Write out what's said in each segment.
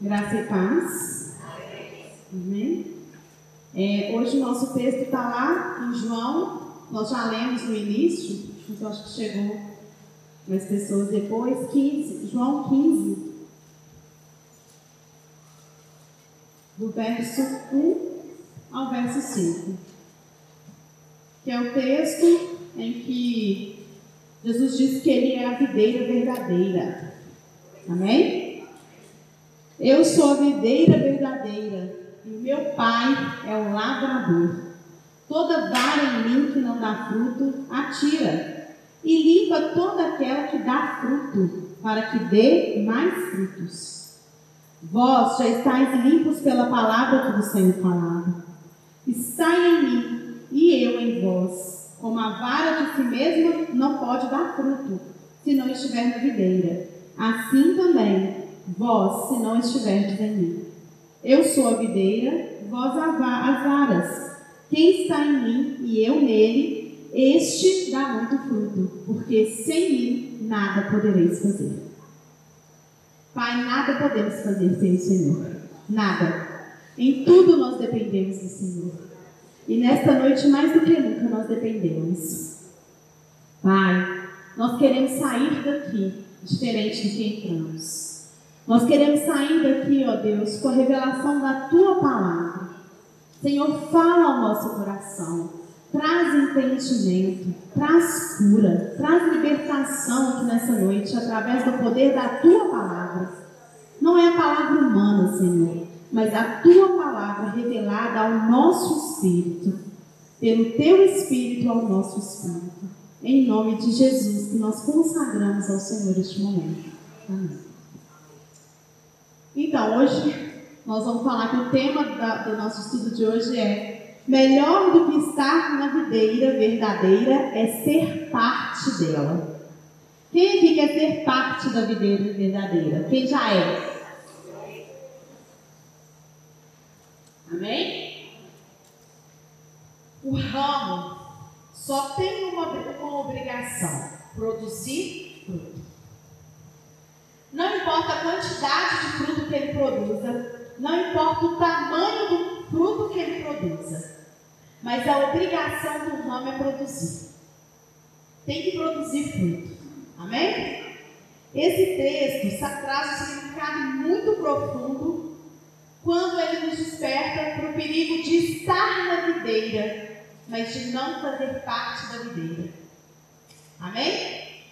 Graça e paz. Amém. É, hoje o nosso texto está lá em João. Nós já lemos no início, mas eu acho que chegou mais pessoas depois. 15, João 15. Do verso 1 ao verso 5. Que é o texto em que Jesus disse que ele é a videira verdadeira. Amém? Eu sou a videira verdadeira e o meu pai é o lavrador. Toda vara em mim que não dá fruto, atira, e limpa toda aquela que dá fruto, para que dê mais frutos. Vós já estáis limpos pela palavra que vos tenho falado. E sai em mim, e eu em vós, como a vara de si mesma não pode dar fruto, se não estiver na videira. Assim também vós, se não estiverdes em mim. Eu sou a videira, vós as varas. Quem está em mim e eu nele, este dá muito fruto, porque sem mim nada podereis fazer. Pai, nada podemos fazer sem o Senhor. Nada. Em tudo nós dependemos do Senhor. E nesta noite, mais do que nunca, nós dependemos. Pai, nós queremos sair daqui diferente do que entramos. Nós queremos sair daqui, ó Deus, com a revelação da tua palavra. Senhor, fala ao nosso coração. Traz entendimento, traz cura, traz libertação aqui nessa noite através do poder da tua palavra. Não é a palavra humana, Senhor, mas a tua palavra revelada ao nosso espírito, pelo teu espírito ao nosso espírito. Em nome de Jesus, que nós consagramos ao Senhor este momento. Amém. Então, hoje nós vamos falar que o tema da, do nosso estudo de hoje é melhor do que estar na videira verdadeira é ser parte dela. Quem aqui quer ser parte da videira verdadeira? Quem já é? Amém? O ramo só tem uma, uma obrigação: produzir fruto. Não importa a quantidade de fruto que ele produza, não importa o tamanho do fruto que ele produza, mas a obrigação do ramo é produzir. Tem que produzir fruto. Amém? Esse texto traz um significado muito profundo quando ele nos desperta para o perigo de estar na videira, mas de não fazer parte da videira. Amém?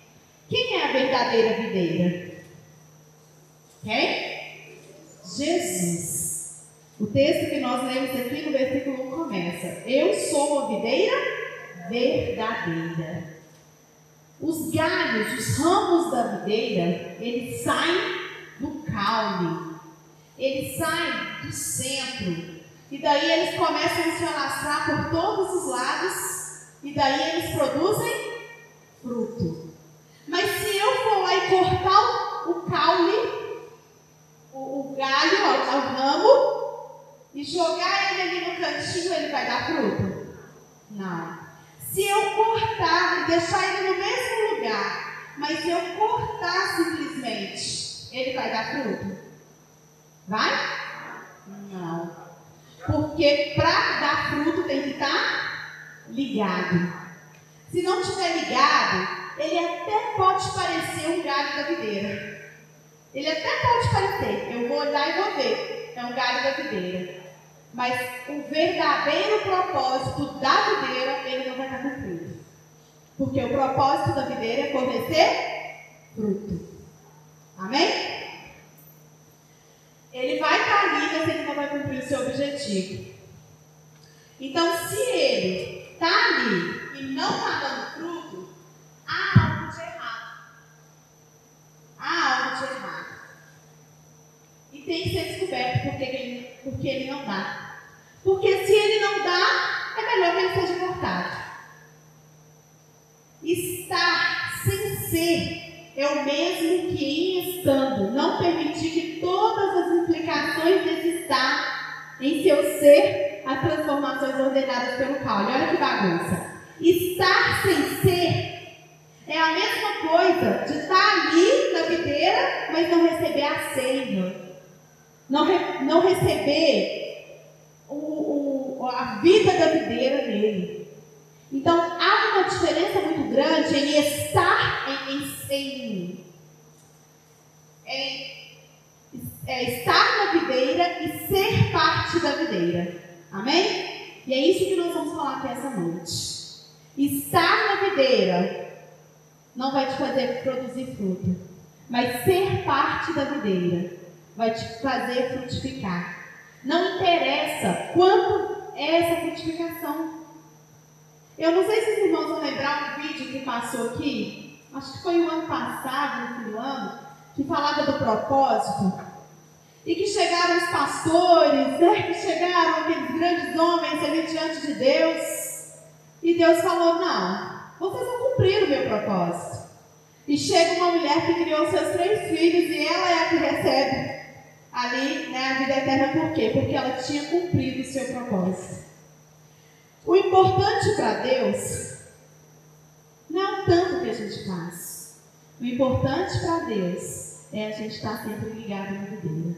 Quem é a verdadeira videira? Quem? Jesus. O texto que nós lemos aqui no versículo 1 começa: Eu sou a videira verdadeira. Os galhos, os ramos da videira, eles saem do caule, eles saem do centro, e daí eles começam a se alastrar por todos os lados, e daí eles produzem fruto. Mas se eu for lá e cortar o caule, galho ao, ao ramo e jogar ele ali no cantinho, ele vai dar fruto? Não. Se eu cortar e deixar ele no mesmo lugar, mas eu cortar simplesmente, ele vai dar fruto? Vai? Não. Porque para dar fruto tem que estar ligado. Se não estiver ligado, ele até pode parecer um galho da videira. Ele até pode parecer, eu vou olhar e vou ver, é um galho da videira. Mas o verdadeiro propósito da videira, ele não vai estar cumprido. Porque o propósito da videira é fornecer fruto. Amém? Ele vai estar ali, mas ele não vai cumprir o seu objetivo. Então, se ele está ali e não está dando fruto, há algo de errado. Há algo de errado tem que ser descoberto porque ele, porque ele não dá. Porque se ele não dá, é melhor que ele seja cortado. Estar sem ser é o mesmo que em estando, não permitir que todas as implicações desse estar em seu ser as transformações ordenadas pelo caule. Olha que bagunça. Estar sem ser é a mesma coisa de estar ali na videira, mas não receber a seiva. Não, re, não receber o, o, a vida da videira nele. Então há uma diferença muito grande em estar em, em, em, em é, estar na videira e ser parte da videira. Amém? E é isso que nós vamos falar aqui essa noite. Estar na videira não vai te fazer produzir fruto, mas ser parte da videira vai te fazer frutificar. Não interessa quanto é essa frutificação. Eu não sei se os irmãos vão lembrar um vídeo que passou aqui, acho que foi o ano passado, no fim do ano, que falava do propósito. E que chegaram os pastores, né, que chegaram aqueles grandes homens ali diante de Deus e Deus falou: Não, vocês vão cumprir o meu propósito. E chega uma mulher que criou seus três filhos e ela é a que recebe ali né, a vida eterna. Por quê? Porque ela tinha cumprido o seu propósito. O importante para Deus não é o tanto que a gente faz. O importante para Deus é a gente estar sempre ligado na videira.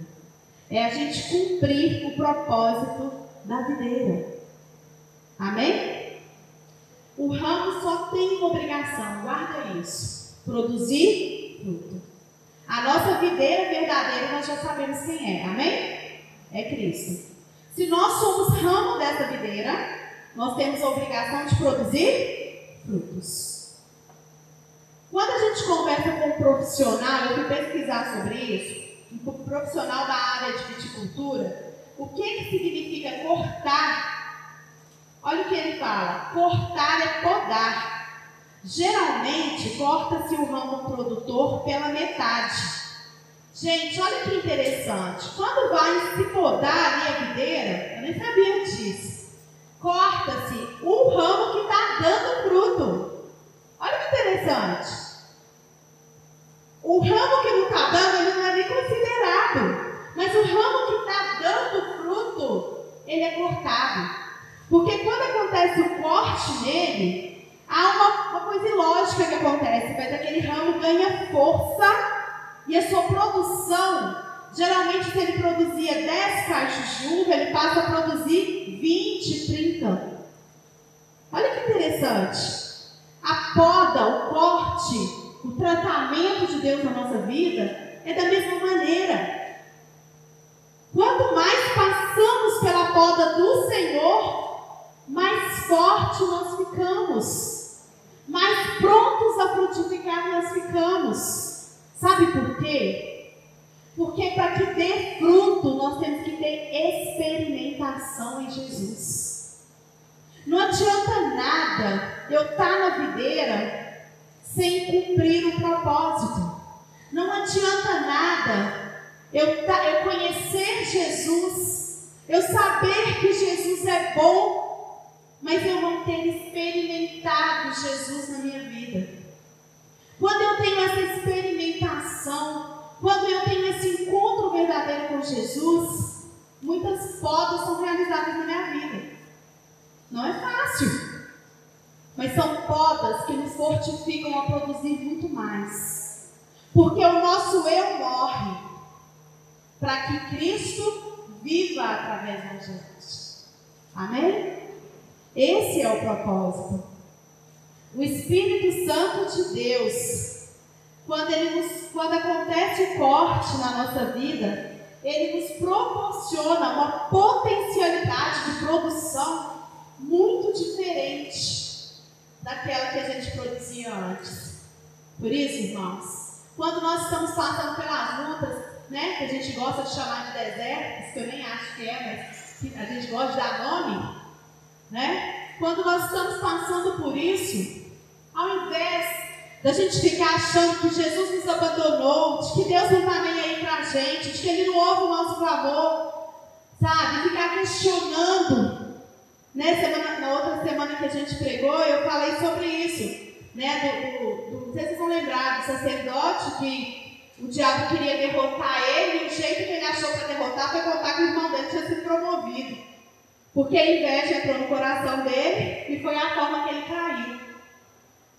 É a gente cumprir o propósito da videira. Amém? O ramo só tem uma obrigação, guarda isso: produzir fruto. A nossa videira verdadeira nós já sabemos quem é, amém? É Cristo. Se nós somos ramo dessa videira, nós temos a obrigação de produzir frutos. Quando a gente conversa com um profissional, eu fui pesquisar sobre isso, um profissional da área de viticultura, o que, que significa cortar Olha o que ele fala: cortar é podar. Geralmente, corta-se o ramo produtor pela metade. Gente, olha que interessante. Quando vai se podar ali a videira, eu nem sabia disso. Corta-se o ramo que está dando fruto. Olha que interessante. O ramo que não está dando, ele não é nem considerado. Mas o ramo que está dando fruto, ele é cortado. Porque quando acontece o corte nele, há uma, uma coisa ilógica que acontece, mas aquele ramo ganha força e a sua produção, geralmente se ele produzia 10 caixas de uva, ele passa a produzir 20, 30. Olha que interessante. A poda, o corte, o tratamento de Deus na nossa vida é da mesma maneira. Quanto mais passamos pela poda do Senhor, mais forte nós ficamos, mais prontos a frutificar nós ficamos. Sabe por quê? Porque para que dê fruto, nós temos que ter experimentação em Jesus. Não adianta nada eu estar tá na videira sem cumprir o propósito. Não adianta nada eu, tá, eu conhecer Jesus, eu saber que Jesus é bom mas eu não ter experimentado Jesus na minha vida. Quando eu tenho essa experimentação, quando eu tenho esse encontro verdadeiro com Jesus, muitas podas são realizadas na minha vida. Não é fácil, mas são podas que nos fortificam a produzir muito mais. Porque o nosso eu morre para que Cristo viva através da gente. Amém? Esse é o propósito. O Espírito Santo de Deus, quando, ele nos, quando acontece o corte na nossa vida, ele nos proporciona uma potencialidade de produção muito diferente daquela que a gente produzia antes. Por isso, irmãos, quando nós estamos passando pelas lutas, né, que a gente gosta de chamar de desertos, que eu nem acho que é, mas a gente gosta de dar nome, né? Quando nós estamos passando por isso, ao invés da gente ficar achando que Jesus nos abandonou, de que Deus não está nem aí para a gente, de que Ele não ouve o nosso clamor, sabe? Ficar questionando. Né? Semana, na outra semana que a gente pregou, eu falei sobre isso. Né? Do, do, do, não sei se vocês vão lembrar do sacerdote que o diabo queria derrotar ele, Porque a inveja entrou no coração dele e foi a forma que ele caiu.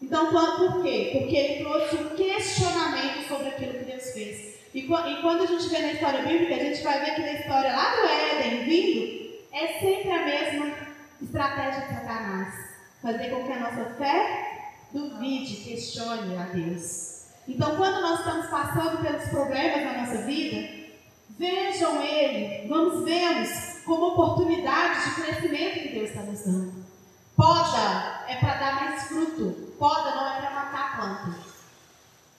Então, por quê? Porque ele trouxe um questionamento sobre aquilo que Deus fez. E, e quando a gente vê na história bíblica, a gente vai ver que na história lá do Éden vindo, é sempre a mesma estratégia de Satanás. Fazer com que a nossa fé duvide, questione a Deus. Então, quando nós estamos passando pelos problemas na nossa vida, vejam ele, vamos vê-los como oportunidade de crescimento que Deus está nos dando. Poda é para dar mais fruto, poda não é para matar a planta.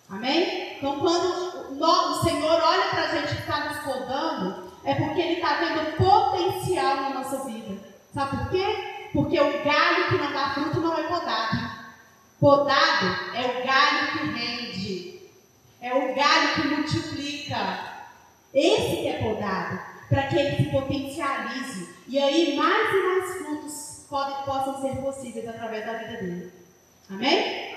Amém? Então, quando o Senhor olha para a gente que está nos podando, é porque Ele está vendo potencial na nossa vida. Sabe por quê? Porque o galho que não dá fruto não é podado. Podado é o galho que rende, é o galho que multiplica. Esse que é podado, para que ele se potencialize. E aí mais e mais frutos podem, possam ser possíveis através da vida dele. Amém?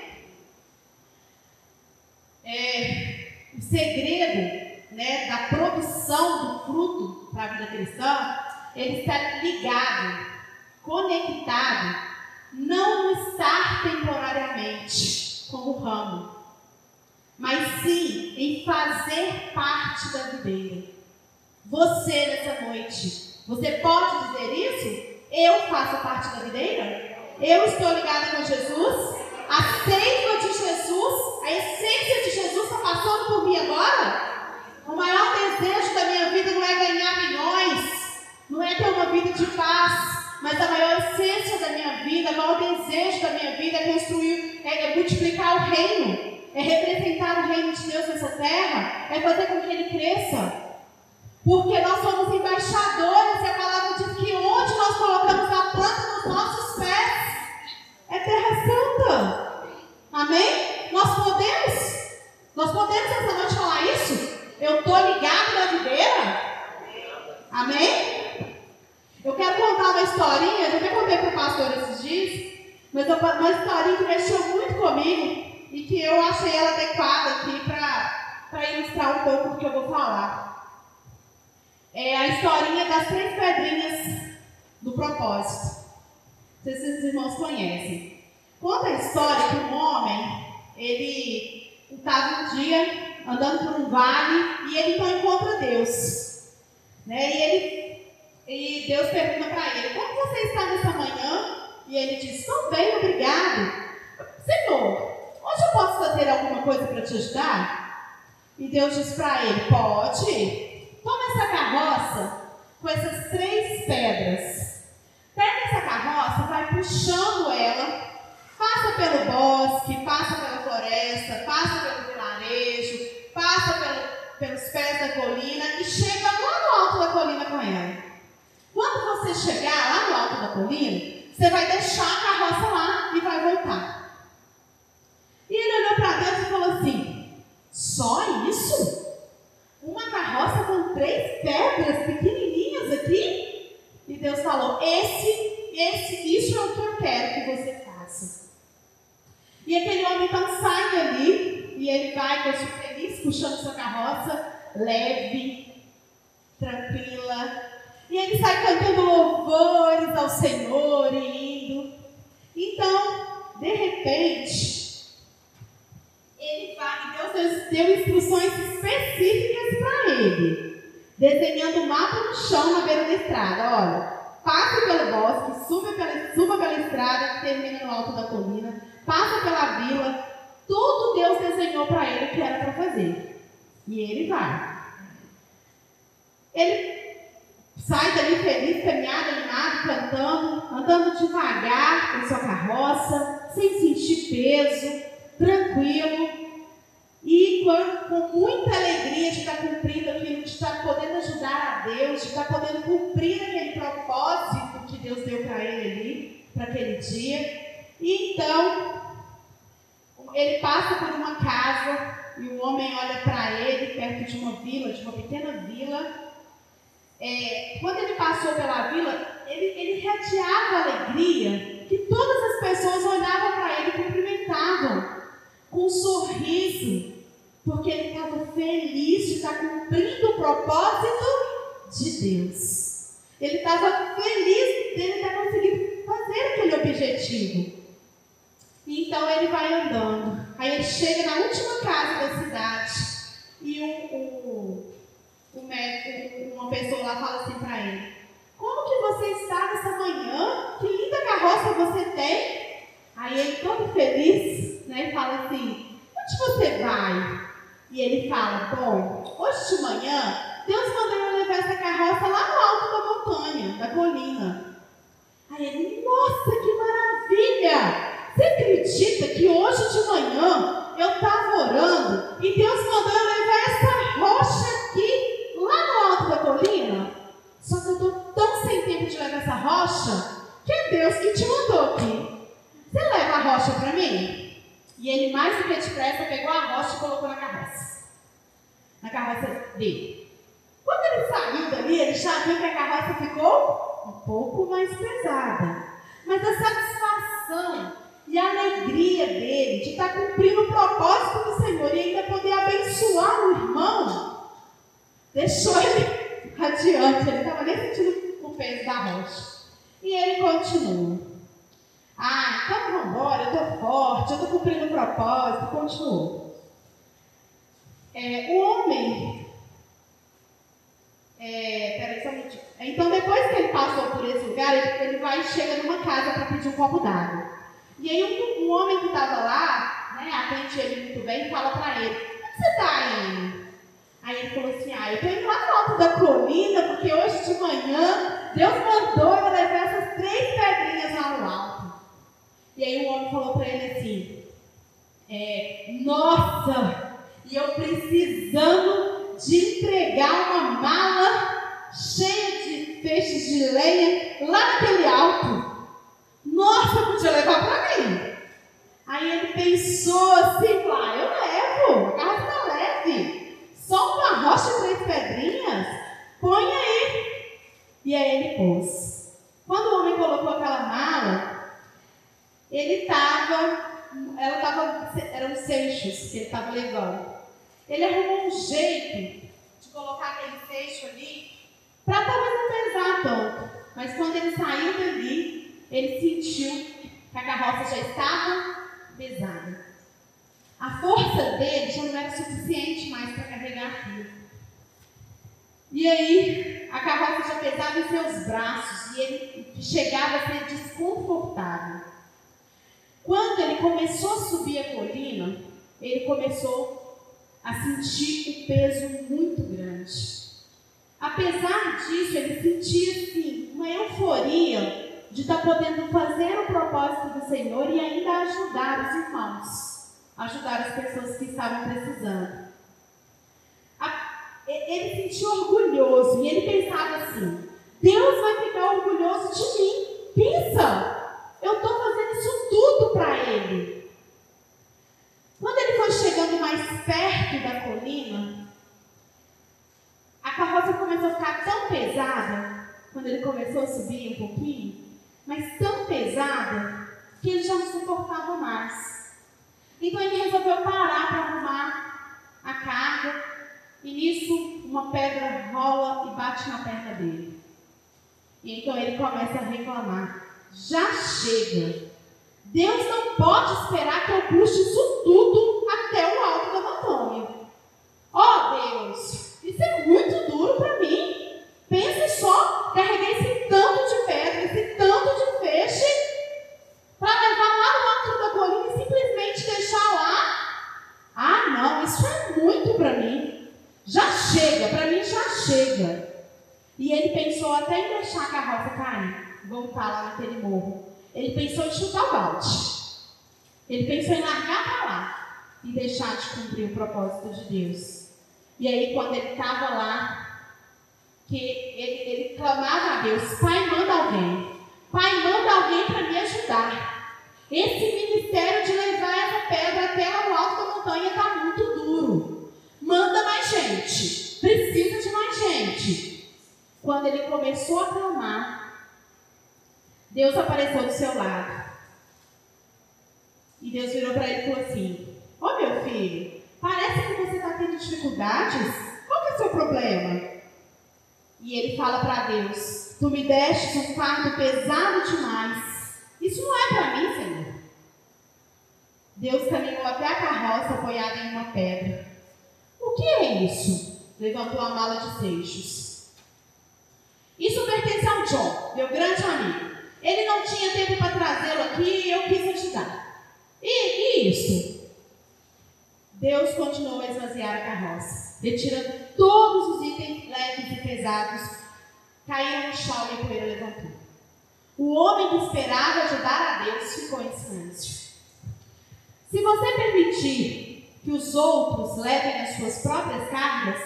É, o segredo né, da produção do fruto para a vida cristã, ele está ligado, conectado, não estar temporariamente como ramo, mas sim em fazer parte da videira. Você nessa noite, você pode dizer isso? Eu faço parte da videira? Eu estou ligada com Jesus? A seiva de Jesus, a essência de Jesus está passando por mim agora? O maior desejo da minha vida não é ganhar milhões, não é ter uma vida de paz, mas a maior essência da minha vida, o maior desejo da minha vida é construir, é, é multiplicar o reino é representar o reino de Deus nessa terra, é fazer com que ele cresça. Porque nós somos embaixadores e a palavra diz que onde nós colocamos a planta dos nossos pés é terra santa. Amém? Nós podemos? Nós podemos essa noite falar isso? Eu estou ligado na videira? Amém? Eu quero contar uma historinha, eu até contei para o pastor esses dias, mas uma historinha que mexeu muito comigo e que eu achei ela adequada aqui para ilustrar um pouco do que eu vou falar. É a historinha das três pedrinhas do propósito. Não sei se esses irmãos conhecem. Conta a história que um homem, ele estava um dia andando por um vale e ele então encontra Deus. Né? E, ele, e Deus pergunta para ele, como você está nessa manhã? E ele diz, estou bem, obrigado. Senhor, Hoje eu posso fazer alguma coisa para te ajudar? E Deus diz para ele: Pode. Toma essa carroça com essas três pedras. Pega essa carroça, vai puxando ela, passa pelo bosque, passa pela floresta, passa pelo vilarejo, passa pelo, pelos pés da colina e chega lá no alto da colina com ela. Quando você chegar lá no alto da colina, você vai deixar a carroça lá e vai voltar. E ele olhou para Deus e falou assim: só isso? Uma carroça com três pedras pequenininhas aqui? E Deus falou: esse, esse, isso é o que eu quero que você faça. E aquele homem então sai dali e ele vai, Deus feliz, puxando sua carroça, leve, tranquila. E ele sai cantando louvores ao Senhor e indo. Então, de repente, ele vai, Deus deu instruções específicas para ele, desenhando um mapa no chão na beira da estrada. Olha, passe pelo bosque, suba pela, suba pela estrada que termina no alto da colina, passa pela vila. Tudo Deus desenhou para ele que era para fazer. E ele vai. Ele sai dali feliz, caminhado, animado, cantando, andando devagar em sua carroça, sem sentir peso tranquilo e com, com muita alegria de estar cumprindo aquilo, de estar podendo ajudar a Deus, de estar podendo cumprir aquele propósito que Deus deu para ele ali, para aquele dia. E então, ele passa por uma casa e o homem olha para ele perto de uma vila, de uma pequena vila. É, quando ele passou pela vila, ele, ele radiava alegria que todas as pessoas olhavam para ele e cumprimentavam com um sorriso, porque ele estava feliz de estar cumprindo o propósito de Deus. Ele estava feliz dele estar conseguindo fazer aquele objetivo. Então ele vai andando. Aí ele chega na última casa da cidade. E o, o ela fala assim para ele: Como que você está nessa manhã? Que linda carroça você tem? Aí ele, todo feliz, né, fala assim: Onde você vai? E ele fala: Bom, hoje de manhã, Deus mandou eu levar essa carroça lá no alto da montanha, da colina. Aí ele: Nossa, que maravilha! Você acredita que hoje de manhã eu estava orando e Deus mandou eu levar essa rocha aqui lá no alto da colina? Só que eu estou tão sem tempo de levar essa rocha que é Deus que te mandou aqui. Você leva a rocha para mim? E ele, mais do que depressa, pegou a rocha e colocou na carroça. Na carroça dele. Quando ele saiu dali, ele já viu que a carroça ficou um pouco mais pesada. Mas a satisfação e a alegria dele de estar cumprindo o propósito do Senhor e ainda poder abençoar o irmão, deixou ele radiante. Ele estava nem sentindo o peso da rocha. E ele continua. Ah, então vamos embora, eu estou forte, eu estou cumprindo o propósito. Continuou. É, o homem. É, peraí, só um Então, depois que ele passou por esse lugar, ele, ele vai e chega numa casa para pedir um copo d'água. E aí um, um homem que estava lá, né, atende ele muito bem, fala para ele, onde você está indo? Aí ele falou assim, ah, eu estou indo lá no alto da colina, porque hoje de manhã Deus mandou eu levar essas três pedrinhas lá no alto. E aí o homem falou para ele assim, é, nossa, e eu precisando de entregar uma mala cheia de peixes de lenha lá naquele alto. Nossa, podia levar para mim. Aí ele pensou assim, ah, eu levo, a carro está leve. Só uma rocha e três pedrinhas? Põe aí. E aí ele pôs. Quando o homem colocou aquela mala, ele estava, ela estava, eram seixos que ele estava levando. Ele arrumou um jeito de colocar aquele seixo ali, para talvez não pesar tanto. Mas quando ele saiu dali, ele sentiu que a carroça já estava pesada. A força dele já não era suficiente mais para carregar aquilo. E aí, a carroça já pesava em seus braços e ele chegava a ser desconfortável. Quando ele começou a subir a colina, ele começou a sentir o peso muito grande. Apesar disso, ele sentia assim, uma euforia de estar tá podendo fazer o propósito do Senhor e ainda ajudar os irmãos, ajudar as pessoas que estavam precisando. Ele sentiu orgulhoso e ele pensava assim: Deus vai ficar orgulhoso de mim. Pensa, eu estou para Ele. Quando ele foi chegando mais perto da colina, a carroça começou a ficar tão pesada, quando ele começou a subir um pouquinho, mas tão pesada que ele já não suportava mais. Então ele resolveu parar para arrumar a carga e nisso uma pedra rola e bate na perna dele. E então ele começa a reclamar: já chega. Deus não pode esperar que eu puxe isso tudo até o alto da montanha. Ó oh, Deus, isso é muito duro para mim. Pense só, carreguei esse tanto de pedra, esse tanto de peixe, para levar lá no alto da colina e simplesmente deixar lá. Ah, não, isso é muito para mim. Já chega, para mim já chega. E ele pensou até em deixar a carroça cair, voltar lá naquele morro. Ele pensou em chutar o balde. Ele pensou em largar para lá e deixar de cumprir o propósito de Deus. E aí, quando ele estava lá, que ele, ele clamava a Deus: Pai, manda alguém. Pai, manda alguém para me ajudar. Esse ministério de levar essa pedra até no alto da montanha está muito duro. Manda mais gente. Precisa de mais gente. Quando ele começou a clamar, Deus apareceu do seu lado. E Deus virou para ele e falou assim: Ô oh, meu filho, parece que você está tendo dificuldades. Qual é o seu problema? E ele fala para Deus: Tu me deste um fardo pesado demais. Isso não é para mim, Senhor. Deus caminhou até a carroça apoiada em uma pedra. O que é isso? Levantou a mala de seixos. Isso pertence ao John, meu grande amigo. Ele não tinha tempo para trazê-lo aqui e eu quis ajudar. E, e isso? Deus continuou a esvaziar a carroça, retirando todos os itens leves e pesados, caíram no chão e a poeira levantou. O homem que esperava ajudar a Deus ficou em silêncio. Se você permitir que os outros levem as suas próprias cargas,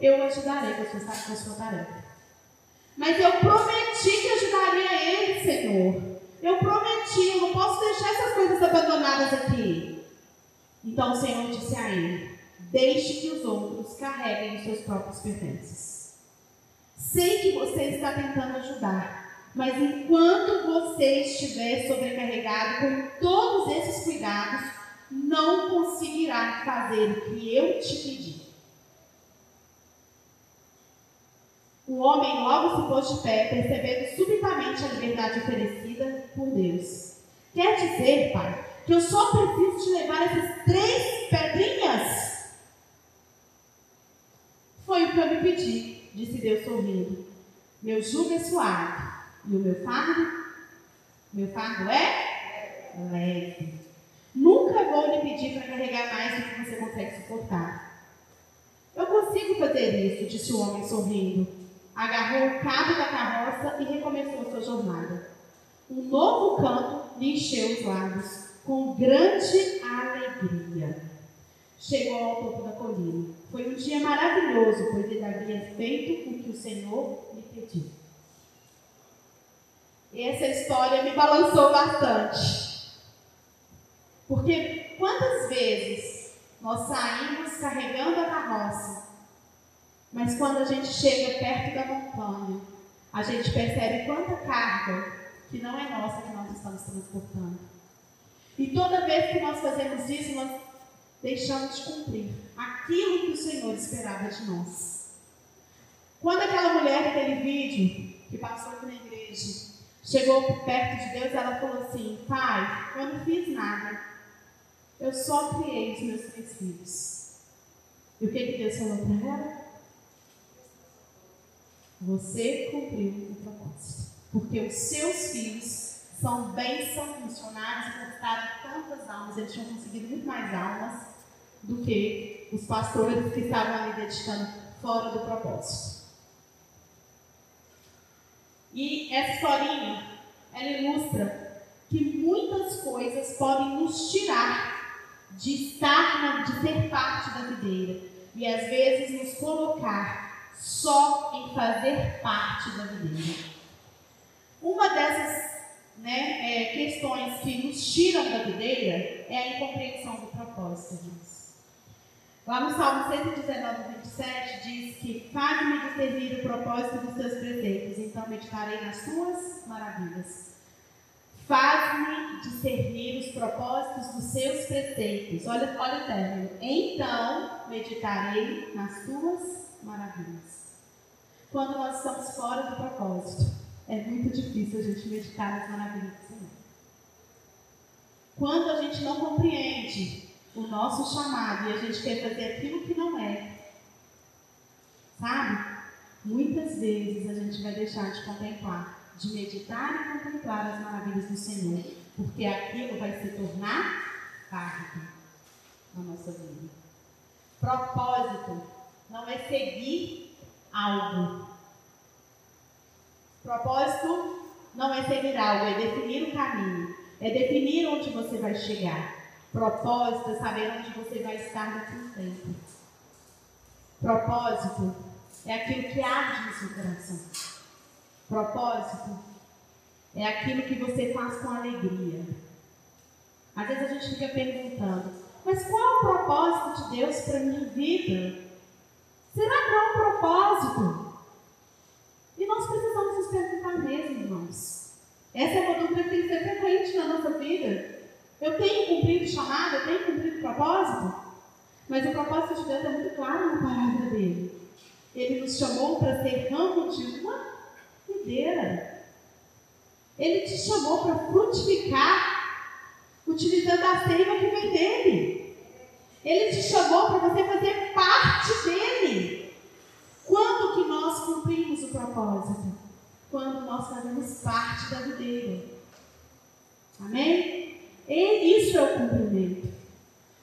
eu ajudarei com a sua, com a sua tarefa. Mas eu prometi que ajudaria ele, Senhor. Eu prometi, eu não posso deixar essas coisas abandonadas aqui. Então o Senhor disse a ele: Deixe que os outros carreguem os seus próprios pertences. Sei que você está tentando ajudar, mas enquanto você estiver sobrecarregado com todos esses cuidados, não conseguirá fazer o que eu te pedi. O homem logo se pôs de pé, percebendo subitamente a liberdade oferecida por Deus. Quer dizer, pai, que eu só preciso te levar essas três pedrinhas? Foi o que eu me pedi, disse Deus sorrindo. Meu jugo é suave e o meu fardo, meu fardo é leve. Nunca vou lhe pedir para carregar mais do que você consegue suportar. Eu consigo fazer isso, disse o homem sorrindo agarrou o cabo da carroça e recomeçou sua jornada. Um novo canto lhe encheu os lábios, com grande alegria. Chegou ao topo da colina. Foi um dia maravilhoso, pois ele havia feito o que o Senhor lhe pediu. Essa história me balançou bastante. Porque quantas vezes nós saímos carregando a carroça mas quando a gente chega perto da montanha, a gente percebe quanta carga que não é nossa que nós estamos transportando. E toda vez que nós fazemos isso, nós deixamos de cumprir aquilo que o Senhor esperava de nós. Quando aquela mulher daquele vídeo, que passou aqui na igreja, chegou perto de Deus, ela falou assim: Pai, eu não fiz nada. Eu só criei os meus três filhos. E o que, que Deus falou para ela? Você cumpriu o propósito. Porque os seus filhos são bênçãos missionários e conquistaram tantas almas, eles tinham conseguido muito mais almas do que os pastores que estavam ali dedicando fora do propósito. E essa historinha, ela ilustra que muitas coisas podem nos tirar de estar, de ser parte da videira e às vezes nos colocar só em fazer parte da videira. Uma dessas né, é, questões que nos tiram da videira é a incompreensão do propósito de Deus. Lá no Salmo 119, 27 diz que faz-me discernir o propósito dos teus preceitos, então meditarei nas tuas maravilhas. Faz-me discernir os propósitos dos seus preceitos. Olha, olha o término. Então meditarei nas tuas maravilhas. Quando nós estamos fora do propósito, é muito difícil a gente meditar nas maravilhas do Senhor. Quando a gente não compreende o nosso chamado e a gente quer fazer aquilo que não é, sabe? Muitas vezes a gente vai deixar de contemplar, de meditar e contemplar as maravilhas do Senhor, porque aquilo vai se tornar carga na nossa vida. Propósito não é seguir algo. Propósito não é seguir algo, é definir o caminho, é definir onde você vai chegar. Propósito é saber onde você vai estar daqui a tempo. Propósito é aquilo que arde no seu coração. Propósito é aquilo que você faz com alegria. Às vezes a gente fica perguntando, mas qual é o propósito de Deus para minha vida? Será que há um propósito? E nós precisamos nos perguntar Essa é uma dúvida que tem que ser frequente na nossa vida. Eu tenho cumprido o chamado, eu tenho cumprido propósito? Mas o propósito de Deus é muito claro na palavra dele. Ele nos chamou para ser ramo de uma videira. Ele te chamou para frutificar, utilizando a seiva que vem dele. Ele te chamou para você fazer parte dele. Quando que nós cumprimos o propósito quando nós fazemos parte da videira. Amém? E isso é o cumprimento.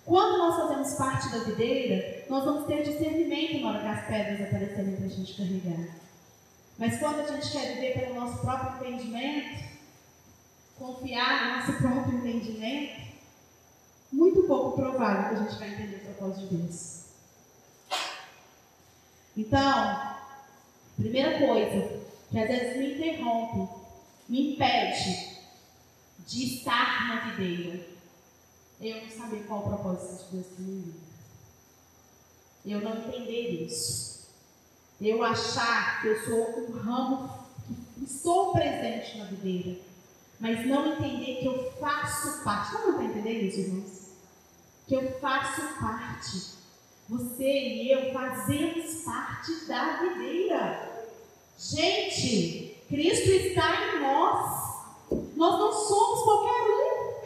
Quando nós fazemos parte da videira, nós vamos ter discernimento na hora que as pedras aparecerem para a gente carregar. Mas quando a gente quer viver pelo nosso próprio entendimento, confiar no nosso próprio entendimento, muito pouco provável que a gente vai entender o propósito de Deus. Então, primeira coisa que às vezes me interrompe, me impede de estar na videira, eu não saber qual o propósito de Deus para mim. Eu não entender isso. Eu achar que eu sou um ramo que estou presente na videira, mas não entender que eu faço parte. Não está entendendo isso, irmãos? Que eu faço parte. Você e eu fazemos parte da videira. Gente, Cristo está em nós. Nós não somos qualquer um.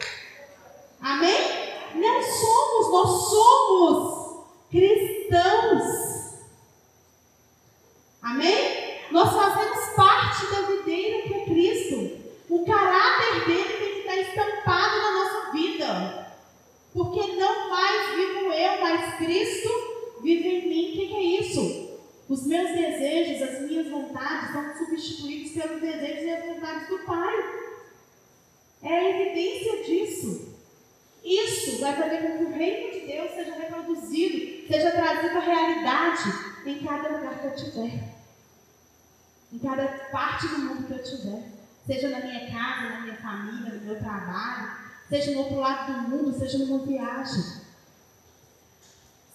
Amém? Não somos, nós somos cristãos. Amém? Nós fazemos parte da videira que é Cristo. O caráter dele tem que estar estampado na nossa vida. Porque não mais vivo eu, mas Cristo vive em mim. O que, que é isso? Os meus desejos, as minhas vontades são substituídos pelos desejos e as vontades do Pai. É a evidência disso. Isso vai fazer com que o reino de Deus seja reproduzido, seja trazido à realidade em cada lugar que eu tiver. Em cada parte do mundo que eu tiver. Seja na minha casa, na minha família, no meu trabalho, seja no outro lado do mundo, seja numa viagem.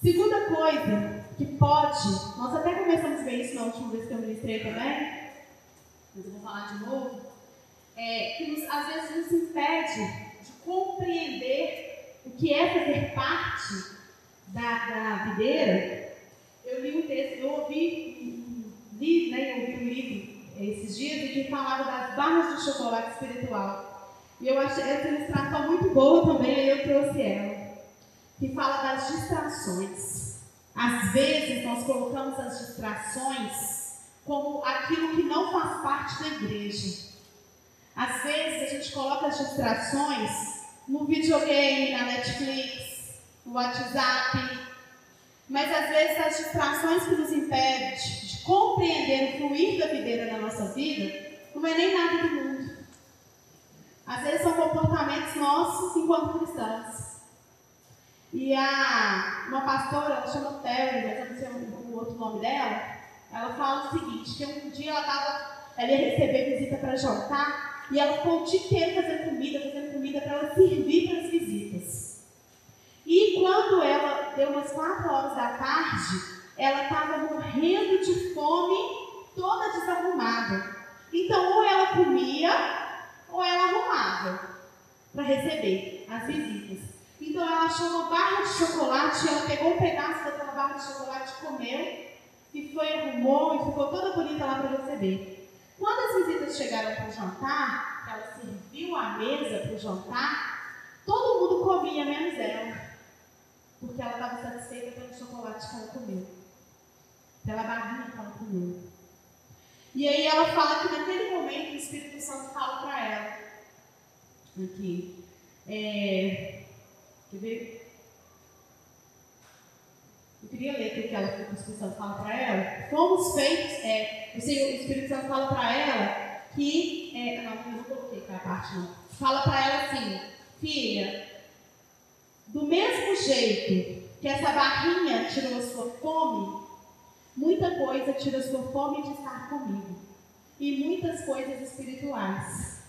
Segunda coisa que pode, nós até começamos a ver isso na última vez que eu ministrei também, mas eu vou falar de novo, é, que nos, às vezes nos impede de compreender o que é fazer parte da, da videira, eu li um texto, eu ouvi, li, né, eu ouvi um livro esses dias em que falava das barras de chocolate espiritual. E eu achei essa ilustração muito boa também, aí eu trouxe ela. Que fala das distrações. Às vezes nós colocamos as distrações como aquilo que não faz parte da igreja. Às vezes a gente coloca as distrações no videogame, na No WhatsApp. Mas às vezes as distrações que nos impedem de compreender o fluir da videira na nossa vida não é nem nada do mundo. Às vezes são comportamentos nossos enquanto cristãos. E a, uma pastora, ela chama Terry, mas eu não sei o, o outro nome dela, ela fala o seguinte, que um dia ela, tava, ela ia receber visita para jantar e ela ficou o dia inteiro fazendo comida, fazendo comida para ela servir para as visitas. E quando ela deu umas quatro horas da tarde, ela estava morrendo de fome, toda desarrumada. Então, ou ela comia, ou ela arrumava para receber as visitas. Então, ela achou uma barra de chocolate, ela pegou um pedaço daquela barra de chocolate, comeu, e foi, arrumou, e ficou toda bonita lá para receber. Quando as visitas chegaram para o jantar, ela serviu a mesa para o jantar, todo mundo comia menos ela. Porque ela estava satisfeita pelo chocolate que ela comeu. Pela barrinha que ela comeu. E aí ela fala que naquele momento o Espírito Santo fala para ela. Aqui. É, quer ver? Eu queria ler o que ela, o Espírito Santo fala para ela. Fomos feitos. É, o, Senhor, o Espírito Santo fala para ela que. É, não, eu não coloquei aquela parte, não. Fala para ela assim: Filha, do mesmo jeito que essa barrinha tirou a sua fome, muita coisa tira a sua fome de estar comigo. E muitas coisas espirituais.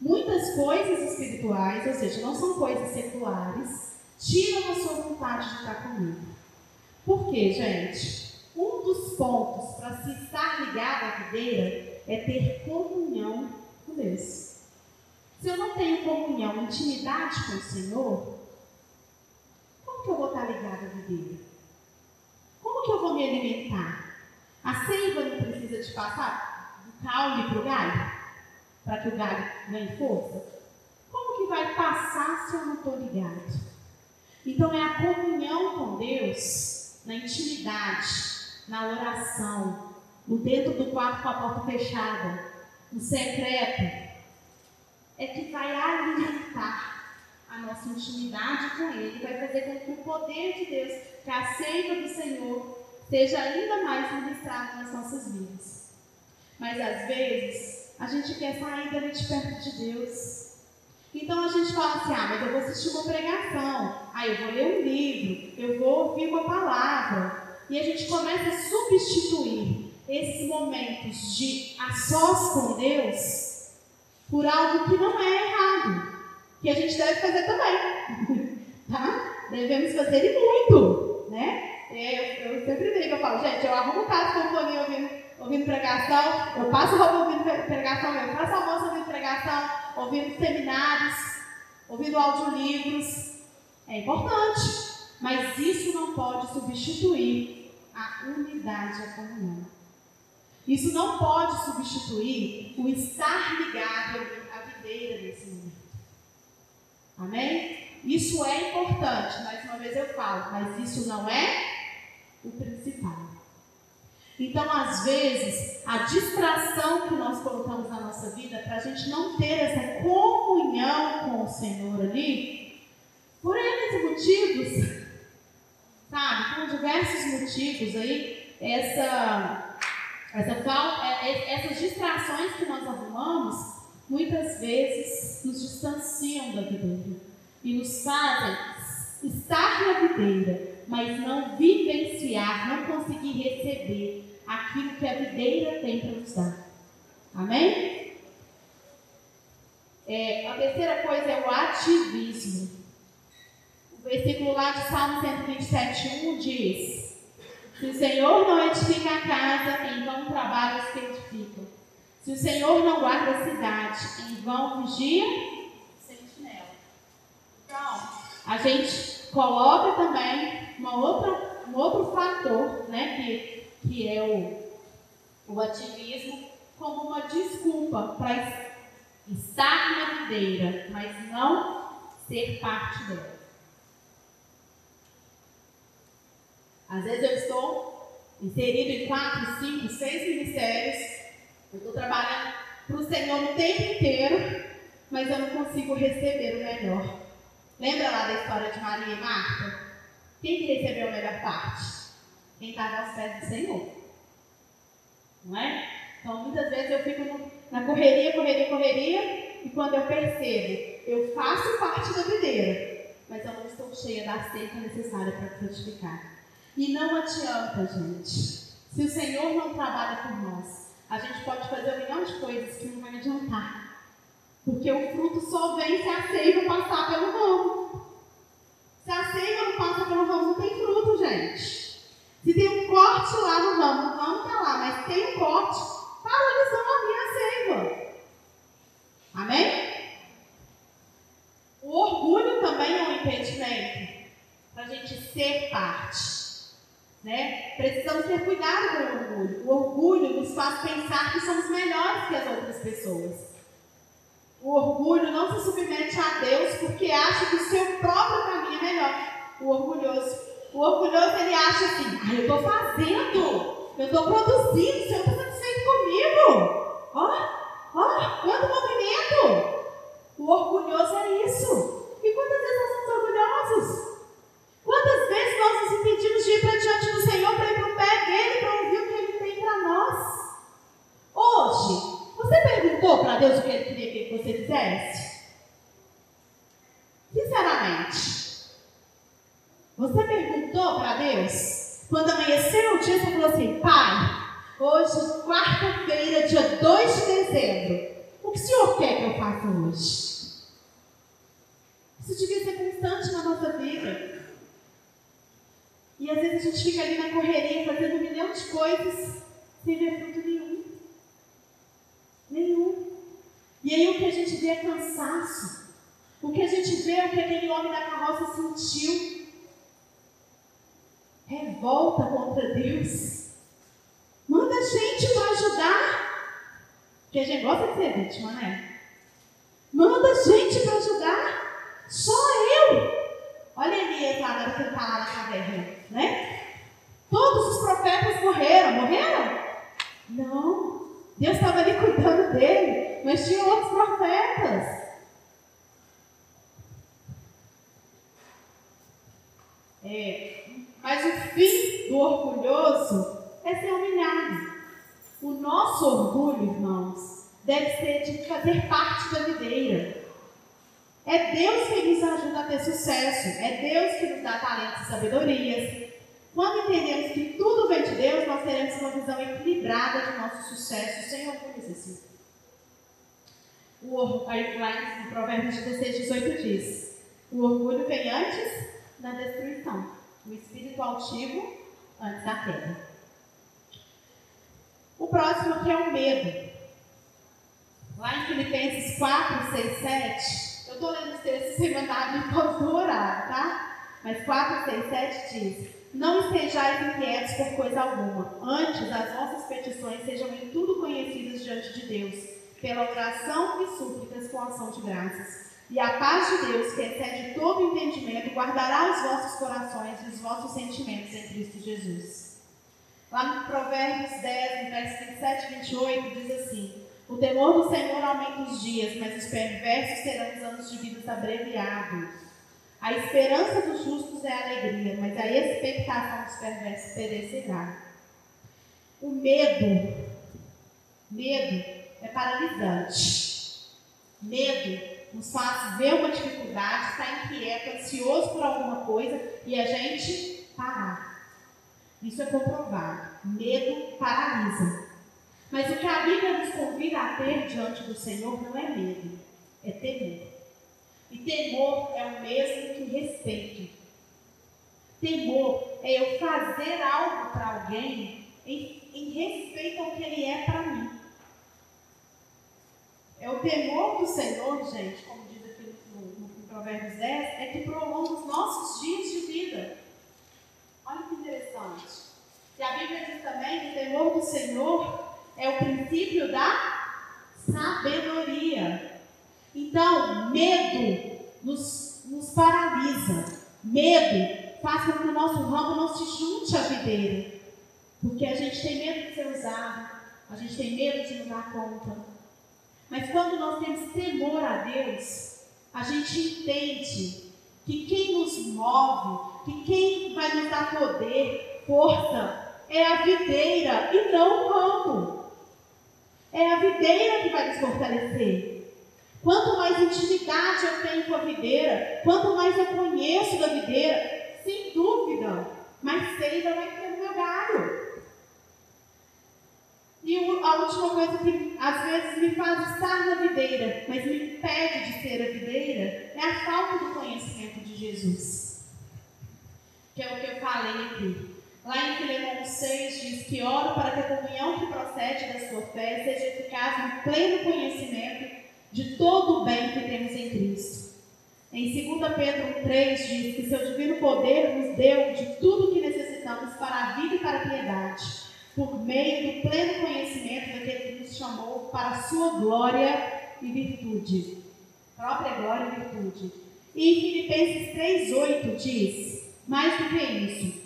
Muitas coisas espirituais, ou seja, não são coisas seculares, tiram a sua vontade de estar comigo. Por quê, gente? Um dos pontos para se estar ligado à videira é ter comunhão com Deus. Se eu não tenho comunhão, intimidade com o Senhor, que eu vou estar ligado à videira? Como que eu vou me alimentar? A seiva não precisa de passar do caule para o galho? Para que o galho ganhe força? Como que vai passar se eu não estou ligado? Então é a comunhão com Deus, na intimidade, na oração, no dentro do quarto com a porta fechada, no secreto, é que vai alimentar a nossa intimidade com Ele, vai fazer com que o poder de Deus, que a seiva do Senhor, seja ainda mais ministrado nas nossas vidas. Mas às vezes, a gente quer sair dali de perto de Deus. Então a gente fala assim: ah, mas eu vou assistir uma pregação, ah, eu vou ler um livro, eu vou ouvir uma palavra. E a gente começa a substituir esses momentos de a sós com Deus por algo que não é errado, que a gente deve fazer também. tá? Devemos fazer e muito, né? É, eu, eu, sempre digo, eu falo, gente, eu arrumo casa com fone ouvindo, ouvindo pregação, eu passo roupa ouvindo pregação, eu faço almoço ouvindo pregação, ouvindo seminários, ouvindo audiolivros. É importante, mas isso não pode substituir a unidade a comunhão. Isso não pode substituir o estar ligado à videira nesse momento. Amém? Isso é importante, mais uma vez eu falo, mas isso não é o principal. Então, às vezes, a distração que nós colocamos na nossa vida para a gente não ter essa comunhão com o Senhor ali, por esses motivos, sabe, por diversos motivos aí, essa, essa, é, é, essas distrações que nós arrumamos, muitas vezes nos distanciam da videira e nos fazem estar na videira mas não vivenciar, não conseguir receber aquilo que a videira tem para nos dar. Amém? É, a terceira coisa é o ativismo. O versículo lá de Salmo 127, 1 diz: Se o Senhor não edifica a casa, em vão trabalham os que edificam. Se o Senhor não guarda a cidade, em vão vigia sentinela. Então, a gente coloca também uma outra, um outro fator, né, que, que é o, o ativismo, como uma desculpa para estar na videira, mas não ser parte dela. Às vezes eu estou inserido em quatro, cinco, seis ministérios, Senhor o tempo inteiro, mas eu não consigo receber o melhor. Lembra lá da história de Maria e Marta? Quem que recebeu a melhor parte? Quem estava aos pés do Senhor. Não é? Então, muitas vezes eu fico na correria, correria, correria, e quando eu percebo, eu faço parte da videira, mas eu não estou cheia da seita necessária para frutificar. E não adianta, gente. Se o Senhor não trabalha por nós, a gente pode fazer um milhão de coisas que não vai adiantar. Porque o fruto só vem se a seiva passar pelo ramo. Se a seiva não passa pelo ramo, não tem fruto, gente. Se tem um corte lá no ramo, o ramo está lá, mas tem um corte, paralisando a minha seiva. Amém? O orgulho também é um impedimento para a gente ser parte. Né? Precisamos ter cuidado com o orgulho. O orgulho nos faz pensar que somos melhores que as outras pessoas. O orgulho não se submete a Deus porque acha que o seu próprio caminho é melhor. O orgulhoso. O orgulhoso ele acha assim: ah, eu estou fazendo, eu estou produzindo, o Senhor está satisfeito comigo. Ó, ó, quanto movimento. O orgulhoso é isso. E quantas vezes nós somos orgulhosos? Quantas vezes nós nos impedimos de ir para diante do Senhor para ir para o pé dele, para ouvir o que ele tem para nós? Hoje, você perguntou para Deus o que ele queria que você fizesse? Sinceramente. Você perguntou para Deus? Quando amanheceu o dia, você falou assim: Pai, hoje, quarta-feira, dia 2 de dezembro, o que o Senhor quer que eu faça hoje? Isso devia ser constante na nossa vida. E às vezes a gente fica ali na correria fazendo um milhão de coisas sem ver fruto nenhum. Nenhum. E aí o que a gente vê é cansaço. O que a gente vê é o que aquele homem da carroça sentiu. Revolta contra Deus. Manda gente para ajudar. Porque a gente gosta de ser vítima, né? Manda gente para ajudar. Só eu. Olha Elias lá, agora está lá na caverna, né? Todos os profetas morreram. Morreram? Deus estava ali cuidando dele, mas tinha outros profetas. É, mas o fim do orgulhoso é ser humilhado. O nosso orgulho, irmãos, deve ser de fazer parte da videira. É Deus que nos ajuda a ter sucesso. É Deus que nos dá talentos e sabedorias. Quando entendemos que tudo vem de Deus, nós teremos uma visão equilibrada de nosso sucesso, sem orgulho assim. O, aí, lá em Provérbios 16, 18 diz: O orgulho vem antes da destruição, o espírito altivo antes da queda. O próximo aqui é o medo. Lá em Filipenses 4, 6, 7, eu estou lendo os textos sem mandar de todo orar, tá? Mas 4, 6, 7 diz: Não estejais inquietos por coisa alguma, antes as vossas petições sejam em tudo conhecidas diante de Deus, pela oração e súplicas com ação de graças. E a paz de Deus, que excede todo entendimento, guardará os vossos corações e os vossos sentimentos em Cristo Jesus. Lá no Provérbios 10, no verso 27 e 28, diz assim: O temor do Senhor aumenta os dias, mas os perversos terão os anos de vida abreviados. A esperança dos justos é alegria, mas a expectação dos perversos perecerá. O medo, medo é paralisante. Medo nos faz ver uma dificuldade, estar inquieto, ansioso por alguma coisa e a gente parar. Isso é comprovado. Medo paralisa. Mas o que a Bíblia nos convida a ter diante do Senhor não é medo, é temor. E temor é o mesmo que respeito. Temor é eu fazer algo para alguém em, em respeito ao que ele é para mim. É o temor do Senhor, gente, como diz aqui no, no, no Provérbios 10, é que prolonga os nossos dias de vida. Olha que interessante. E a Bíblia diz também que o temor do Senhor é o princípio da sabedoria. Então, medo nos, nos paralisa. Medo faz com que o nosso ramo não se junte à videira. Porque a gente tem medo de ser usado, a gente tem medo de não dar conta. Mas quando nós temos temor a Deus, a gente entende que quem nos move, que quem vai nos dar poder, força, é a videira e não o ramo. É a videira que vai nos fortalecer. Quanto mais intimidade eu tenho com a videira, quanto mais eu conheço da videira, sem dúvida, mais seiva vai ter no meu galho. E a última coisa que às vezes me faz estar na videira, mas me impede de ser a videira, é a falta do conhecimento de Jesus. Que é o que eu falei aqui. Lá em Filemão 6 diz que oro para que a comunhão que procede da sua fé seja eficaz no pleno conhecimento de todo o bem que temos em Cristo. Em 2 Pedro 3 diz que seu divino poder nos deu de tudo o que necessitamos para a vida e para a piedade por meio do pleno conhecimento daquele que nos chamou para a sua glória e virtude. Própria glória e virtude. E em Filipenses 3,8 diz: mais do que isso,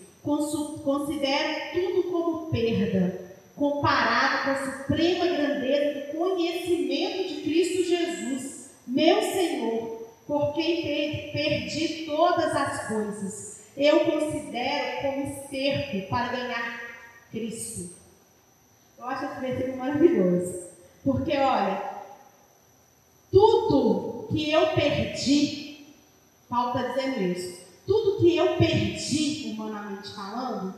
considero tudo como perda, comparado com a suprema grandeza do conhecimento de Cristo Jesus, meu Senhor, por quem perdi todas as coisas. Eu considero como esterco para ganhar Cristo. Eu acho esse versículo maravilhoso. Porque, olha, tudo que eu perdi, Paulo está dizendo isso, tudo que eu perdi, humanamente falando,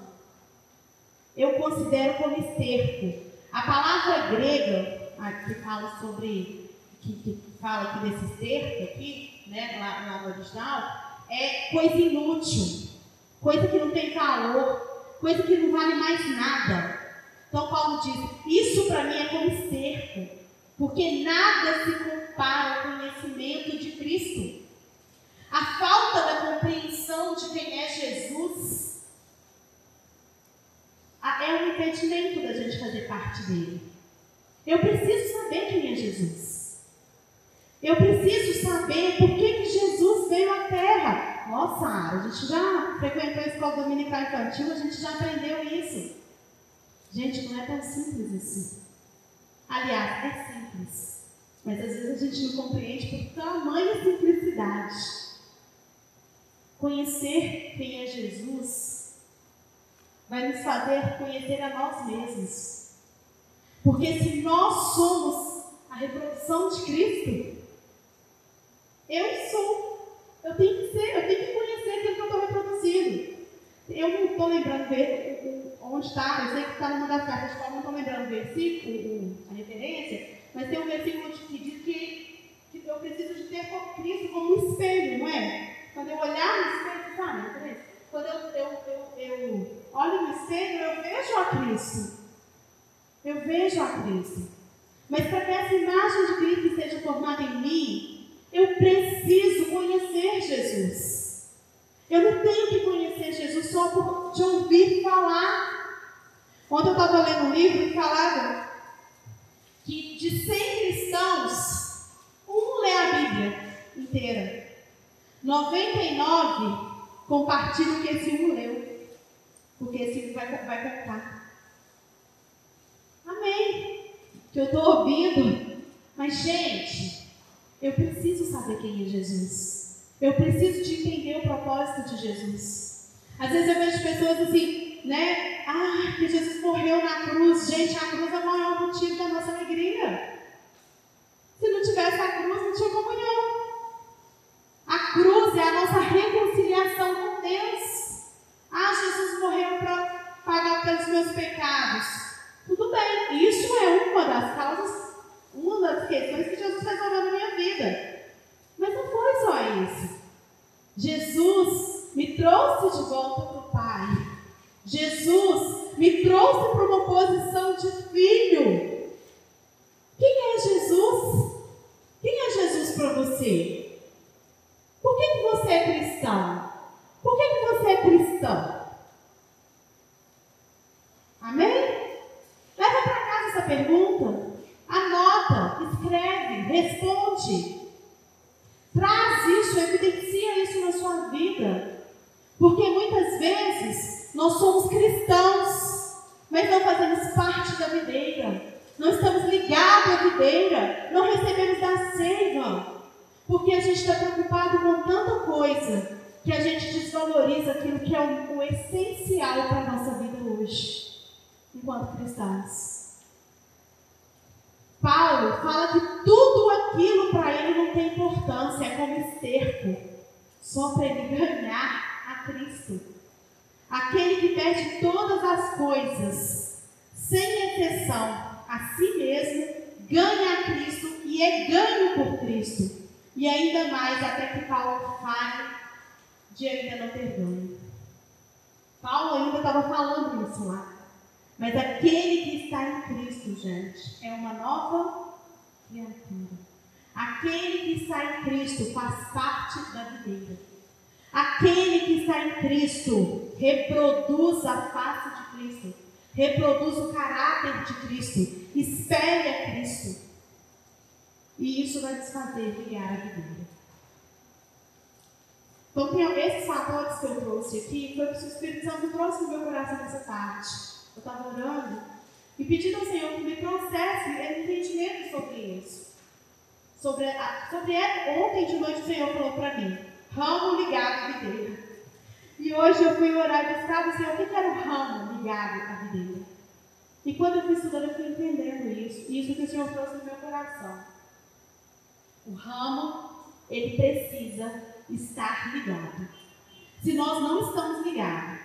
eu considero como esterco. A palavra grega, que fala sobre, que, que fala aqui desse esterco aqui, né, lá, lá no original, é coisa inútil, coisa que não tem valor, coisa que não vale mais nada. Então Paulo diz: Isso para mim é como cerco, porque nada se compara ao conhecimento de Cristo. A falta da compreensão de quem é Jesus é um impedimento da gente fazer parte dele. Eu preciso saber quem é Jesus. Eu preciso saber por que, que Jesus veio à Terra. Nossa, a gente já frequentou a escola dominical infantil, a gente já aprendeu isso. Gente, não é tão simples assim. Aliás, é simples. Mas às vezes a gente não compreende por tamanha simplicidade. Conhecer quem é Jesus vai nos fazer conhecer a nós mesmos. Porque se nós somos a reprodução de Cristo, eu sou. Eu tenho que ser, eu tenho que conhecer aquilo que eu estou reproduzindo. Eu não estou lembrando ver onde está, eu sei que está numa das cartas, não estou lembrando o versículo, a referência, mas tem um versículo que diz que, que eu preciso de ter Cristo como um espelho, não é? Quando eu olhar no espelho, sabe? Quando eu, eu, eu, eu olho no espelho, eu vejo a Cristo. Eu vejo a Cristo. Mas para que essa imagem de Cristo seja formada em mim, eu preciso conhecer Jesus. Eu não tenho que conhecer Jesus só por te ouvir falar. Ontem eu estava lendo um livro e falava que de 100 cristãos, um lê a Bíblia inteira. 99 compartilha o que esse um leu. Porque esse um vai, vai. Amém. Que eu estou ouvindo. Mas, gente, eu preciso saber quem é Jesus. Eu preciso de entender o propósito de Jesus. Às vezes eu vejo pessoas assim, né? Ah, que Jesus morreu na cruz. Gente, a cruz é o maior motivo da nossa alegria. Se não tivesse a cruz, não tinha comunhão. A cruz é a nossa reconciliação com Deus. Ah, Jesus morreu para pagar pelos meus pecados. Tudo bem, isso é uma das causas, uma das questões que Jesus resolveu na minha vida. Mas não foi só isso. Jesus me trouxe de volta para o Pai. Jesus me trouxe para uma posição de filho. Quem é Jesus? Quem é Jesus para você? Por que, que você é cristão? Por que, que você é cristão? Amém? Leva para casa essa pergunta. Anota, escreve, responde. Traz isso, evidencia isso na sua vida. Porque muitas vezes nós somos cristãos, mas não fazemos parte da videira. Não estamos ligados à videira. Não recebemos da seiva. Porque a gente está preocupado com tanta coisa que a gente desvaloriza aquilo que é o, o essencial para a nossa vida hoje, enquanto cristãos. Paulo fala que tudo aquilo para ele não tem importância, é como esterco, só para ele ganhar a Cristo. Aquele que perde todas as coisas, sem exceção, a si mesmo, ganha a Cristo e é ganho por Cristo. E ainda mais, até que Paulo fale de ainda não ganho. Paulo ainda estava falando isso lá. Mas aquele que está em Cristo, gente, é uma nova criatura. Aquele que está em Cristo faz parte da videira. Aquele que está em Cristo reproduz a face de Cristo, reproduz o caráter de Cristo, espelha Cristo. E isso vai desfazer criar a videira. Então, esses fatores que eu trouxe aqui foi o que o Espírito Santo trouxe no meu coração nessa tarde. Eu estava orando e pedindo ao Senhor que me trouxesse entendimento sobre isso. Sobre, a, sobre ontem de noite o Senhor falou para mim, ramo ligado à videira. E hoje eu fui orar e buscar o Senhor, o que era o ramo ligado à videira? E quando eu fui estudando, eu fui entendendo isso. Isso que o Senhor trouxe no meu coração. O ramo, ele precisa estar ligado. Se nós não estamos ligados,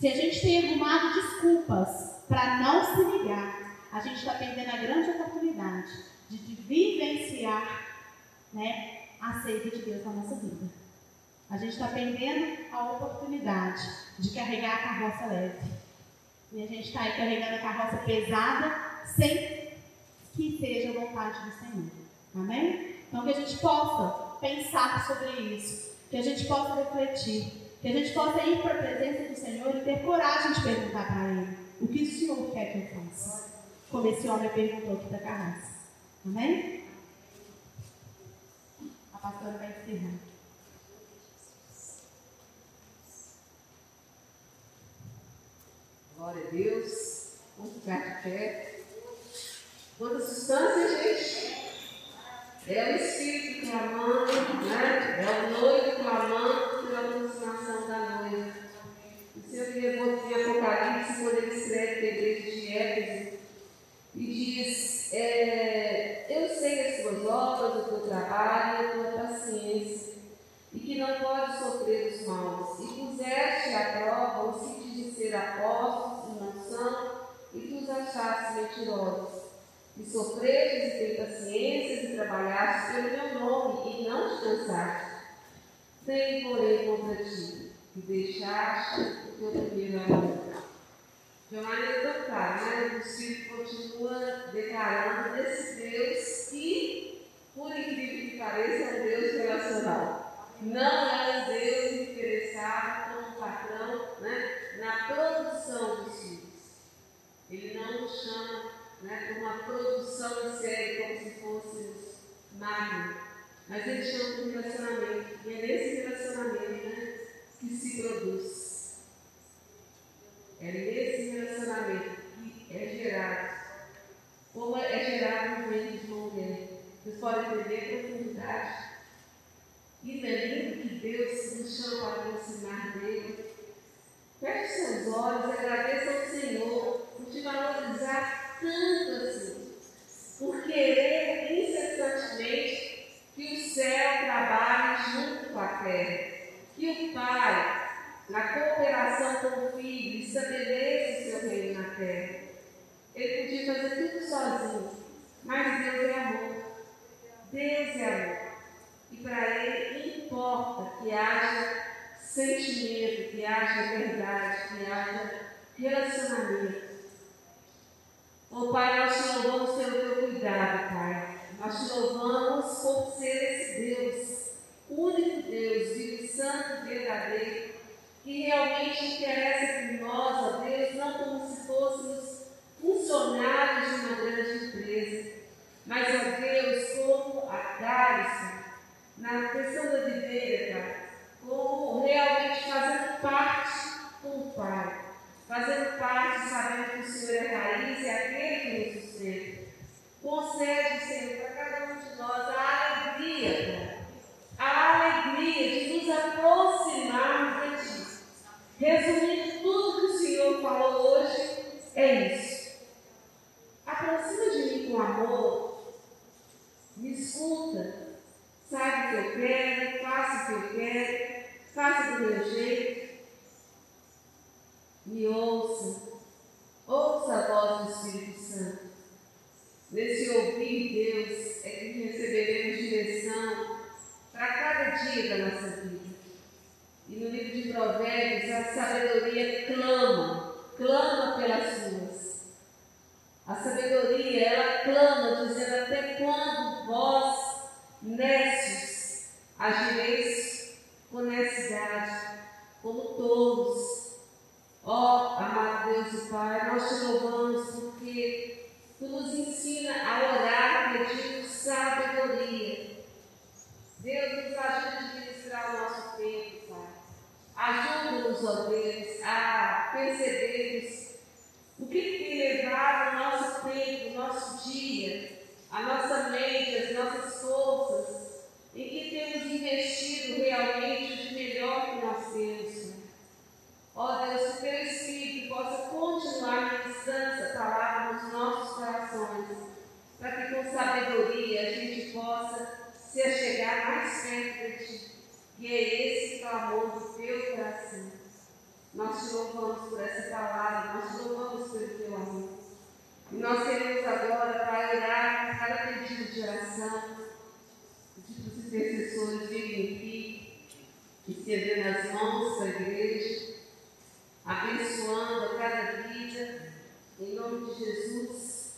se a gente tem arrumado desculpas para não se ligar, a gente está perdendo a grande oportunidade de, vivenciar né, a seita de Deus na nossa vida. A gente está perdendo a oportunidade de carregar a carroça leve. E a gente está aí carregando a carroça pesada sem que seja a vontade do Senhor. Amém? Então, que a gente possa pensar sobre isso, que a gente possa refletir, que a gente possa ir para a presença do Senhor e ter coragem de perguntar para Ele o que o Senhor quer que eu faça. Como esse homem perguntou aqui da carroça. Amém? A pastora vai encerrar. Glória a Deus. Vamos ficar de pé. Quanta substância, gente? É o Espírito clamando, né? É o noivo clamando pela aproximação da noiva. O Senhor me levou em Apocalipse, quando ele escreve para a de Éfeso, e diz: é, Eu sei as tuas obras, o teu trabalho, a tua paciência, e que não pode sofrer os maus, e puseste à prova os que de ser apóstolos e não são, e tu os achaste mentirosos. E sofrestes e tem paciência e trabalhastes pelo meu nome, e não te cansaste. Tenho, porém, contra ti, que deixaste o teu primeiro amor. De maneira tão clara, né? O Espírito continua declarando desse Deus que, por incrível que pareça, é um Deus relacional. Não é um Deus interessado como patrão né? na produção dos filhos. Ele não nos chama né, por uma produção em série, como se fôssemos máquina. Mas ele chama por relacionamento. E é nesse relacionamento né, que se produz. É nesse relacionamento que é gerado. Como é gerado no ventre de uma mulher. Vocês podem entender a profundidade. E lindo que Deus nos chama para aproximar dele. Feche seus olhos, agradeça ao Senhor por te valorizar tanto assim. Por querer incessantemente que o céu trabalhe junto com a terra. Que o Pai na cooperação com o Filho, estabeleça o seu reino na terra. Ele podia fazer tudo sozinho, mas Deus é amor. Deus é amor. E para Ele importa que haja sentimento, que haja verdade, que haja relacionamento. Oh Pai, nós te louvamos pelo teu cuidado, Pai. Nós te louvamos por ser esse Deus, único Deus, vivo, santo, verdadeiro que realmente interessa por nós, ó Deus, não como se fôssemos funcionários de uma grande empresa, mas, ó Deus, como a Dárcia, na questão da videira, como realmente fazendo parte com o Pai, fazendo parte, sabendo que o Senhor é raiz e aquele que nos sustenta. Concede, Senhor, para cada um de nós a alegria, a alegria de nos aproximarmos de Ti Resumindo tudo que o Senhor falou hoje, é isso. Aproxima de mim com amor, me escuta, sabe o que eu quero, faça o que eu quero, faça do meu jeito. Me ouça, ouça a voz do Espírito Santo. Nesse ouvir Deus é que receberemos direção para cada dia da nossa vida. E no livro de Provérbios, a sabedoria clama, clama pelas suas. A sabedoria, ela clama, dizendo: Até quando vós, nécios, agireis com necessidade, como todos. Ó, oh, amado Deus e Pai, nós te louvamos porque tu nos ensina a orar pedindo sabedoria. Deus nos ajuda a administrar o nosso tempo. Ajuda-nos, ó Deus, a percebermos o que tem levado o nosso tempo, o nosso dia, a nossa mente, as nossas forças, em que temos investido realmente o melhor que nós temos. Ó Deus, que teu Espírito possa continuar ministrando essa palavra nos nossos corações, para que com sabedoria a gente possa se achegar mais perto de Ti que é esse clamor do teu coração. Nós te louvamos por essa palavra, nós te louvamos pelo teu amor. E nós queremos agora, Pai, orar cada pedido de oração, pedir para os intercessores virem aqui, estendendo as mãos para a igreja, abençoando a cada vida, em nome de Jesus,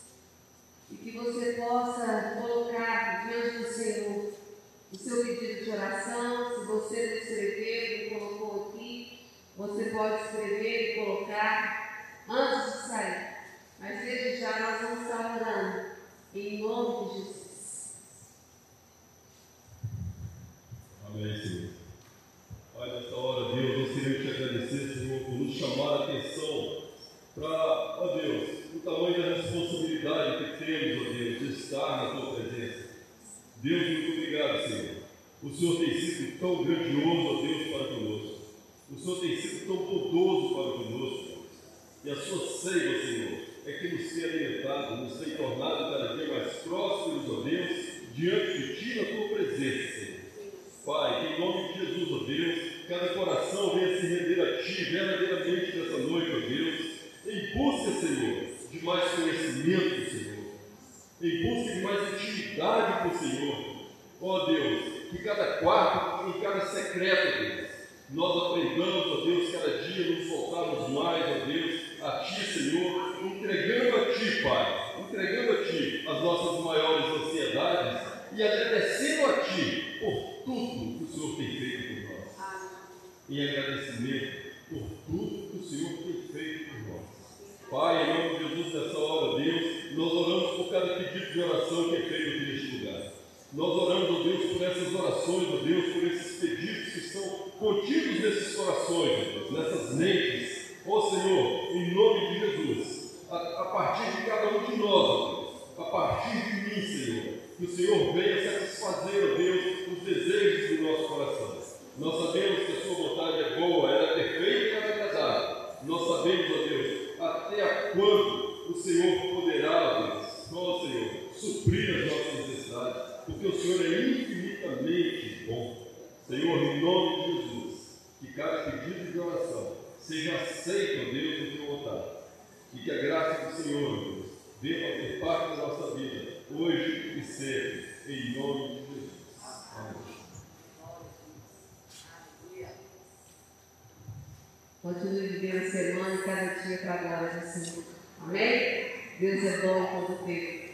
e que você possa colocar diante do Senhor o seu pedido de oração, se você não escreveu e colocou aqui, você pode escrever e colocar antes de sair. Mas desde já nós vamos estar orando em nome de Jesus. Amém, Senhor. Olha, nessa hora, Deus, eu queria te agradecer, Senhor, por nos chamar a atenção para, ó Deus, o tamanho da responsabilidade que temos, ó Deus estar na tua presença. Deus, muito obrigado, Senhor. O Senhor tem sido tão grandioso, ó Deus, para conosco. O Senhor tem sido tão poderoso para conosco. E a sua seiva, Senhor, é que nos tem alimentado, nos tem tornado cada dia mais próximos, ó Deus, diante de Ti na Tua presença, Senhor. Pai, que em nome de Jesus, ó Deus, cada coração venha se render a Ti verdadeiramente nessa noite, ó Deus, em busca, Senhor, de mais conhecimento, Senhor, em busca de mais intimidade com o Senhor. Ó Deus, que cada quarto, em cada secreto, Deus, nós aprendamos, ó Deus, cada dia nos voltarmos mais, ó Deus, a Ti, Senhor, entregando a Ti, Pai, entregando a Ti as nossas maiores ansiedades e agradecendo a Ti por tudo que o Senhor tem feito por nós. Em agradecimento por tudo que o Senhor tem feito por nós. Pai, em nome de Jesus, nessa hora, Deus, nós oramos por cada pedido de oração que é feito aqui neste lugar. Nós oramos, ó Deus, por essas orações, ó Deus, por esses pedidos que estão contidos nesses corações, Deus, nessas mentes Ó Senhor, em nome de Jesus, a, a, partir de cada um de nós, ó Deus, a partir de mim, Senhor, que o Senhor venha satisfazer, ó Deus, os desejos do nosso coração. Nós sabemos que a Sua vontade é boa, ela é perfeita e ela é agradável. Nós sabemos, ó Deus, até quando o Senhor poderá, ó Senhor, suprir as nossas necessidades, porque o Senhor é infinitamente bom. Senhor, em nome de Jesus, que cada pedido de oração seja aceito, Deus, no teu altar. E que a graça do Senhor, Deus, venha fazer parte da nossa vida, hoje e sempre, em nome de Jesus. Amém. Continue vivendo a semana e cada dia para a glória do Senhor. Amém? Deus é bom quando tempo.